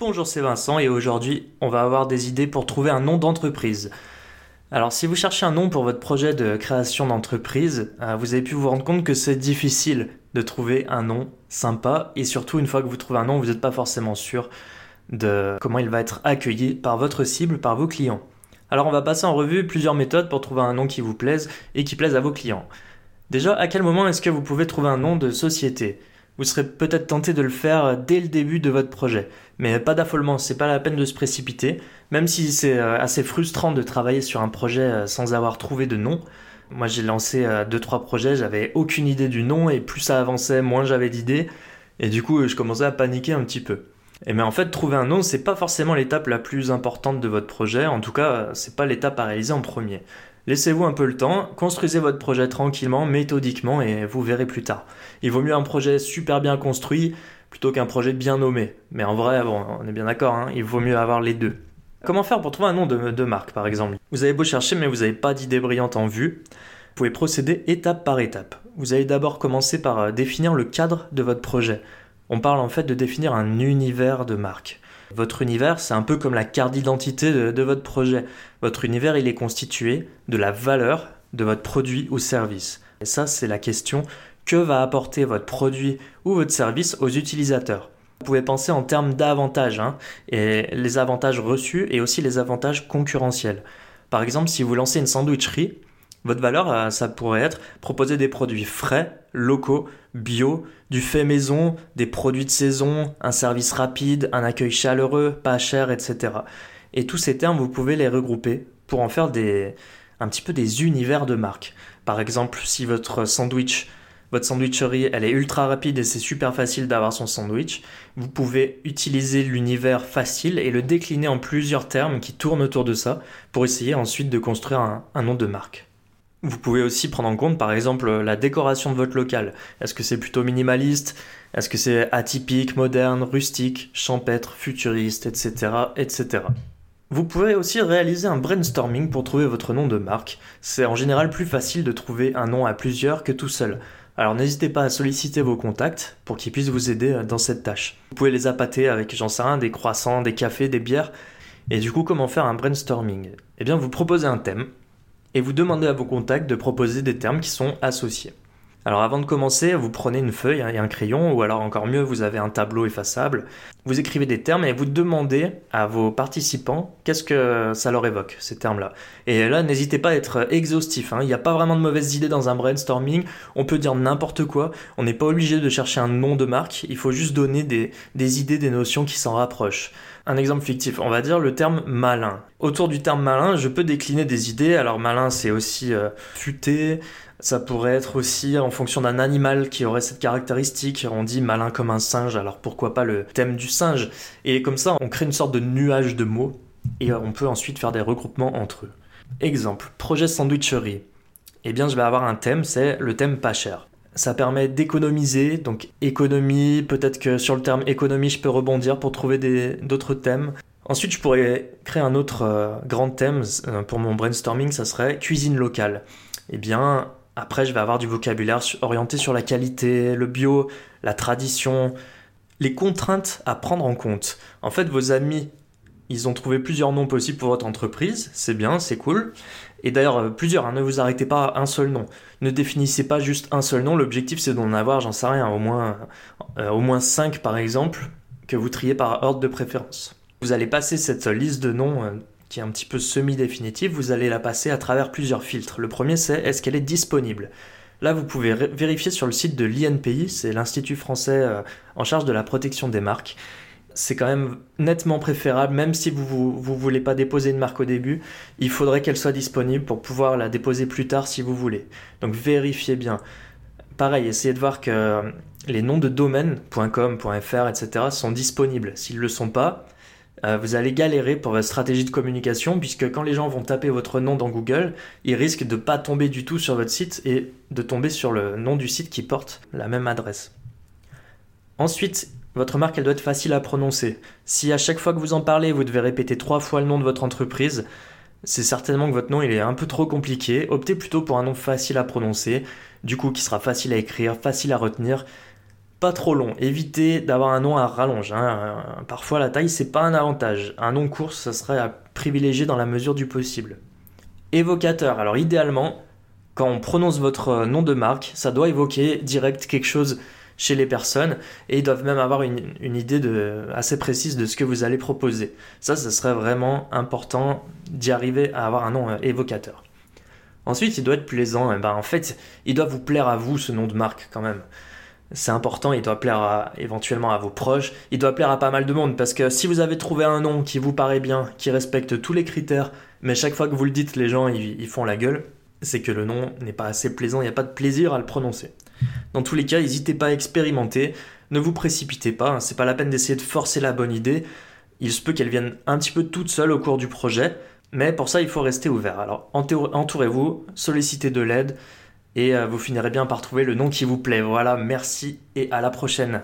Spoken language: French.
Bonjour, c'est Vincent et aujourd'hui, on va avoir des idées pour trouver un nom d'entreprise. Alors, si vous cherchez un nom pour votre projet de création d'entreprise, euh, vous avez pu vous rendre compte que c'est difficile de trouver un nom sympa et surtout, une fois que vous trouvez un nom, vous n'êtes pas forcément sûr de comment il va être accueilli par votre cible, par vos clients. Alors, on va passer en revue plusieurs méthodes pour trouver un nom qui vous plaise et qui plaise à vos clients. Déjà, à quel moment est-ce que vous pouvez trouver un nom de société? Vous serez peut-être tenté de le faire dès le début de votre projet, mais pas d'affolement, c'est pas la peine de se précipiter, même si c'est euh, assez frustrant de travailler sur un projet euh, sans avoir trouvé de nom. Moi, j'ai lancé 2-3 euh, projets, j'avais aucune idée du nom, et plus ça avançait, moins j'avais d'idées, et du coup, je commençais à paniquer un petit peu. Et mais en fait, trouver un nom, c'est pas forcément l'étape la plus importante de votre projet. En tout cas, c'est pas l'étape à réaliser en premier. Laissez-vous un peu le temps, construisez votre projet tranquillement, méthodiquement et vous verrez plus tard. Il vaut mieux un projet super bien construit plutôt qu'un projet bien nommé. Mais en vrai, on est bien d'accord, hein, il vaut mieux avoir les deux. Comment faire pour trouver un nom de, marque par exemple? Vous avez beau chercher mais vous n'avez pas d'idée brillante en vue. Vous pouvez procéder étape par étape. Vous allez d'abord commencer par euh, définir le cadre de votre projet. On parle en fait de définir un univers de marque. Votre univers, c'est un peu comme la carte d'identité de, votre projet. Votre univers, il est constitué de la valeur de votre produit ou service. Et ça, c'est la question que va apporter votre produit ou votre service aux utilisateurs. Vous pouvez penser en termes d'avantages, hein, et les avantages reçus et aussi les avantages concurrentiels. Par exemple, si vous lancez une sandwicherie, votre valeur, euh, ça pourrait être proposer des produits frais, locaux, bio, du fait maison, des produits de saison, un service rapide, un accueil chaleureux, pas cher, etc. Et tous ces termes, vous pouvez les regrouper pour en faire des, un petit peu des univers de marque. Par exemple, si votre sandwich, votre sandwicherie, elle est ultra rapide et c'est super facile d'avoir son sandwich, vous pouvez utiliser l'univers facile et le décliner en plusieurs termes qui tournent autour de ça pour essayer ensuite de construire un nom de marque. Vous pouvez aussi prendre en compte par exemple la décoration de votre local. Est-ce que c'est plutôt minimaliste? Est-ce que c'est atypique, moderne, rustique, champêtre, futuriste, etc., etc. Vous pouvez aussi réaliser un brainstorming pour trouver votre nom de marque. C'est en général plus facile de trouver un nom à plusieurs que tout seul. Alors n'hésitez pas à solliciter vos contacts pour qu'ils puissent vous aider dans cette tâche. Vous pouvez les appâter avec, j'en sais rien, des croissants, des cafés, des bières. Et du coup, comment faire un brainstorming? Eh bien, vous proposez un thème, et vous demandez à vos contacts de proposer des termes qui sont associés. Alors avant de commencer, vous prenez une feuille et un crayon, ou alors encore mieux, vous avez un tableau effaçable. Vous écrivez des termes et vous demandez à vos participants qu'est-ce que ça leur évoque, ces termes-là. Et là, n'hésitez pas à être exhaustif. Hein. Il n'y a pas vraiment de mauvaises idées dans un brainstorming. On peut dire n'importe quoi. On n'est pas obligé de chercher un nom de marque. Il faut juste donner des, des idées, des notions qui s'en rapprochent. Un exemple fictif, on va dire le terme malin. Autour du terme malin, je peux décliner des idées. Alors malin, c'est aussi euh, futé, ça pourrait être aussi en fonction d'un animal qui aurait cette caractéristique. On dit malin comme un singe, alors pourquoi pas le thème du singe? Et comme ça, on crée une sorte de nuage de mots et on peut ensuite faire des regroupements entre eux. Exemple, projet sandwicherie. Eh bien, je vais avoir un thème, c'est le thème pas cher. Ça permet d'économiser, donc économie, peut-être que sur le terme économie, je peux rebondir pour trouver d'autres thèmes. Ensuite, je pourrais créer un autre euh, grand thème euh, pour mon brainstorming, ça serait cuisine locale. Eh bien, après, je vais avoir du vocabulaire orienté sur la qualité, le bio, la tradition, les contraintes à prendre en compte. En fait, vos amis, ils ont trouvé plusieurs noms possibles pour votre entreprise. C'est bien, c'est cool. Et d'ailleurs, euh, plusieurs, hein, ne vous arrêtez pas à un seul nom. Ne définissez pas juste un seul nom. L'objectif, c'est d'en avoir, j'en sais rien, au moins, euh, au moins 5 par exemple, que vous triez par ordre de préférence. Vous allez passer cette liste de noms euh, qui est un petit peu semi-définitive, vous allez la passer à travers plusieurs filtres. Le premier, c'est est-ce qu'elle est disponible? Là, vous pouvez vérifier sur le site de l'INPI, c'est l'Institut français euh, en charge de la protection des marques. C'est quand même nettement préférable, même si vous ne voulez pas déposer une marque au début, il faudrait qu'elle soit disponible pour pouvoir la déposer plus tard si vous voulez. Donc vérifiez bien. Pareil, essayez de voir que euh, les noms de domaine .com, .fr, etc. sont disponibles. S'ils ne le sont pas, euh, vous allez galérer pour votre stratégie de communication puisque quand les gens vont taper votre nom dans Google, ils risquent de ne pas tomber du tout sur votre site et de tomber sur le nom du site qui porte la même adresse. Ensuite, votre marque, elle doit être facile à prononcer. Si à chaque fois que vous en parlez, vous devez répéter trois fois le nom de votre entreprise, c'est certainement que votre nom est un peu trop compliqué. Optez plutôt pour un nom facile à prononcer, du coup qui sera facile à écrire, facile à retenir pas trop long. Évitez d'avoir un nom à rallonge. Hein. Parfois, la taille, c'est pas un avantage. Un nom court, ça serait à privilégier dans la mesure du possible. Évocateur. Alors, idéalement, quand on prononce votre nom de marque, ça doit évoquer direct quelque chose chez les personnes et ils doivent même avoir une, idée assez précise de ce que vous allez proposer. Ça, ce serait vraiment important d'y arriver à avoir un nom euh, évocateur. Ensuite, il doit être plaisant. ben, en fait, il doit vous plaire à vous, ce nom de marque, quand même c'est important, il doit plaire éventuellement à vos proches, il doit plaire à pas mal de monde, parce que si vous avez trouvé un nom qui vous paraît bien, qui respecte tous les critères, mais chaque fois que vous le dites, les gens ils, font la gueule, c'est que le nom n'est pas assez plaisant, il n'y a pas de plaisir à le prononcer. Dans tous les cas, n'hésitez pas à expérimenter, ne vous précipitez pas, hein, c'est pas la peine d'essayer de forcer la bonne idée, il se peut qu'elle vienne un petit peu toute seule au cours du projet, mais pour ça il faut rester ouvert. Alors entourez-vous, sollicitez de l'aide, et euh, vous finirez bien par trouver le nom qui vous plaît. Voilà, merci et à la prochaine.